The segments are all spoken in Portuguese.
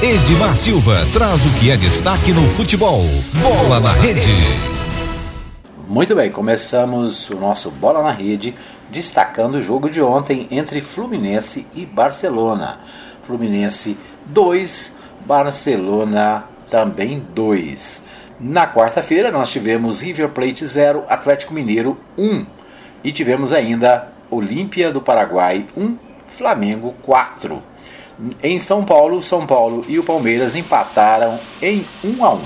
Edmar Silva traz o que é destaque no futebol. Bola na rede. Muito bem, começamos o nosso Bola na Rede destacando o jogo de ontem entre Fluminense e Barcelona. Fluminense 2, Barcelona também 2. Na quarta-feira nós tivemos River Plate 0, Atlético Mineiro 1 e tivemos ainda Olímpia do Paraguai 1, Flamengo 4. Em São Paulo, São Paulo e o Palmeiras empataram em 1 a 1.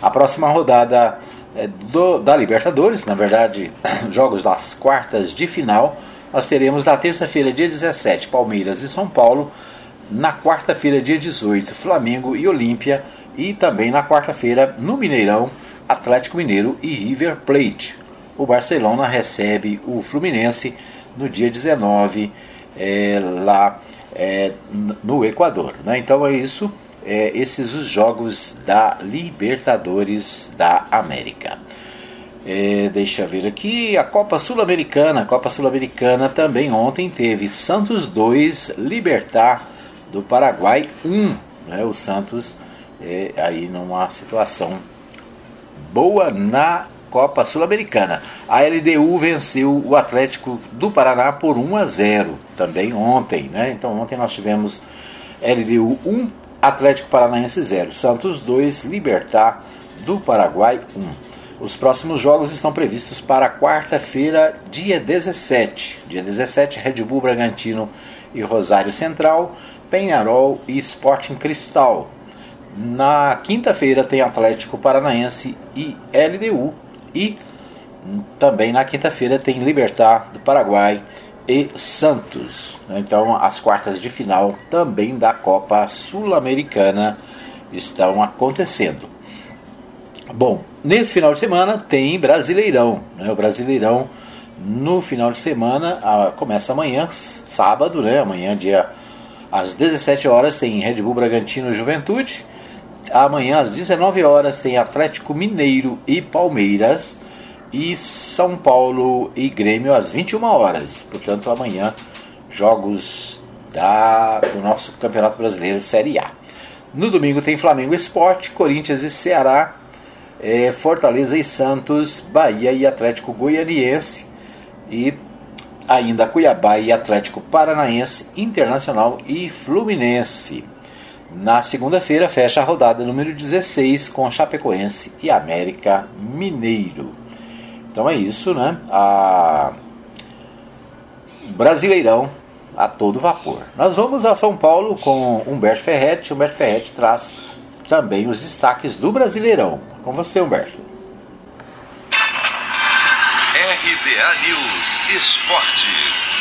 A próxima rodada é, do, da Libertadores, na verdade, jogos das quartas de final, nós teremos na terça-feira, dia 17, Palmeiras e São Paulo, na quarta-feira, dia 18, Flamengo e Olímpia, e também na quarta-feira, no Mineirão, Atlético Mineiro e River Plate. O Barcelona recebe o Fluminense no dia 19, é, lá é, no Equador. Né? Então é isso é, esses os jogos da Libertadores da América. É, deixa eu ver aqui, a Copa Sul-Americana. A Copa Sul-Americana também ontem teve Santos 2, Libertar do Paraguai 1. Né? O Santos é, aí numa situação boa na Copa Sul-Americana. A LDU venceu o Atlético do Paraná por 1 a 0 também ontem. Né? Então ontem nós tivemos LDU 1, Atlético Paranaense 0, Santos 2, Libertar do Paraguai 1. Os próximos jogos estão previstos para quarta-feira, dia 17. Dia 17, Red Bull Bragantino e Rosário Central, Penharol e Sporting Cristal. Na quinta-feira tem Atlético Paranaense e LDU e também na quinta-feira tem Libertar do Paraguai e Santos. Então, as quartas de final também da Copa Sul-Americana estão acontecendo. Bom, nesse final de semana tem Brasileirão. Né? O Brasileirão no final de semana a, começa amanhã, sábado, né? Amanhã, dia às 17 horas, tem Red Bull Bragantino Juventude. Amanhã, às 19 horas, tem Atlético Mineiro e Palmeiras e São Paulo e Grêmio às 21 horas. Portanto, amanhã, jogos da, do nosso Campeonato Brasileiro Série A. No domingo tem Flamengo Esporte, Corinthians e Ceará, é, Fortaleza e Santos, Bahia e Atlético Goianiense e ainda Cuiabá e Atlético Paranaense, Internacional e Fluminense. Na segunda-feira fecha a rodada número 16 com Chapecoense e América Mineiro. Então é isso, né? A Brasileirão a todo vapor. Nós vamos a São Paulo com Humberto Ferretti. Humberto Ferretti traz também os destaques do Brasileirão. Com você, Humberto. RBA News Esporte.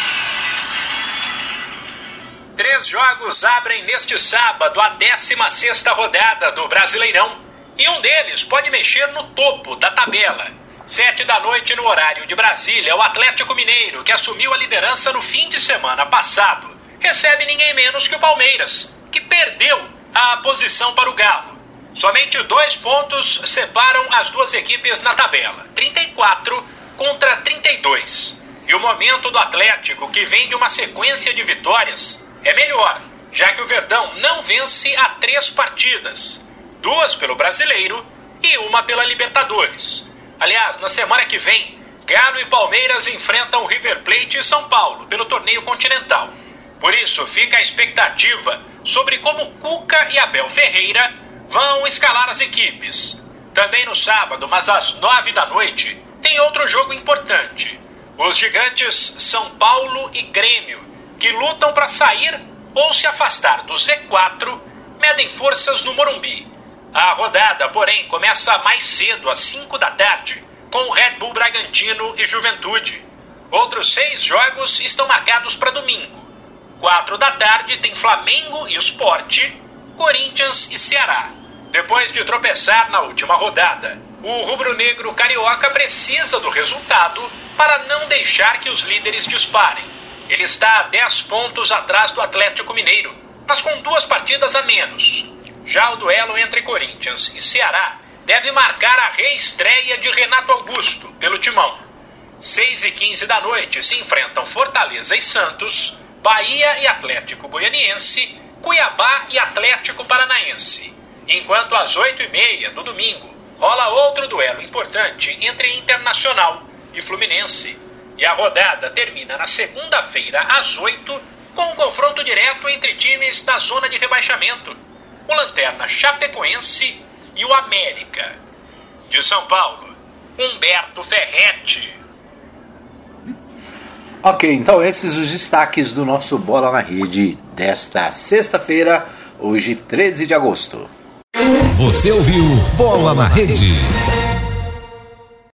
Três jogos abrem neste sábado a 16 rodada do Brasileirão e um deles pode mexer no topo da tabela. Sete da noite no horário de Brasília, o Atlético Mineiro, que assumiu a liderança no fim de semana passado, recebe ninguém menos que o Palmeiras, que perdeu a posição para o Galo. Somente dois pontos separam as duas equipes na tabela: 34 contra 32. E o momento do Atlético, que vem de uma sequência de vitórias, é melhor, já que o Verdão não vence há três partidas: duas pelo Brasileiro e uma pela Libertadores. Aliás, na semana que vem, Galo e Palmeiras enfrentam River Plate e São Paulo pelo torneio continental. Por isso, fica a expectativa sobre como Cuca e Abel Ferreira vão escalar as equipes. Também no sábado, mas às nove da noite, tem outro jogo importante. Os gigantes São Paulo e Grêmio, que lutam para sair ou se afastar do Z4, medem forças no Morumbi. A rodada, porém, começa mais cedo, às 5 da tarde, com Red Bull Bragantino e Juventude. Outros seis jogos estão marcados para domingo. 4 da tarde tem Flamengo e Sport, Corinthians e Ceará. Depois de tropeçar na última rodada, o rubro-negro carioca precisa do resultado para não deixar que os líderes disparem. Ele está a 10 pontos atrás do Atlético Mineiro, mas com duas partidas a menos. Já o duelo entre Corinthians e Ceará deve marcar a reestreia de Renato Augusto pelo timão. 6 e 15 da noite se enfrentam Fortaleza e Santos, Bahia e Atlético Goianiense, Cuiabá e Atlético Paranaense. Enquanto às 8h30 do domingo rola outro duelo importante entre Internacional e Fluminense. E a rodada termina na segunda-feira às 8 com um confronto direto entre times da zona de rebaixamento. O Lanterna Chapecoense e o América. De São Paulo, Humberto Ferretti. Ok, então esses os destaques do nosso Bola na Rede desta sexta-feira, hoje 13 de agosto. Você ouviu Bola na Rede.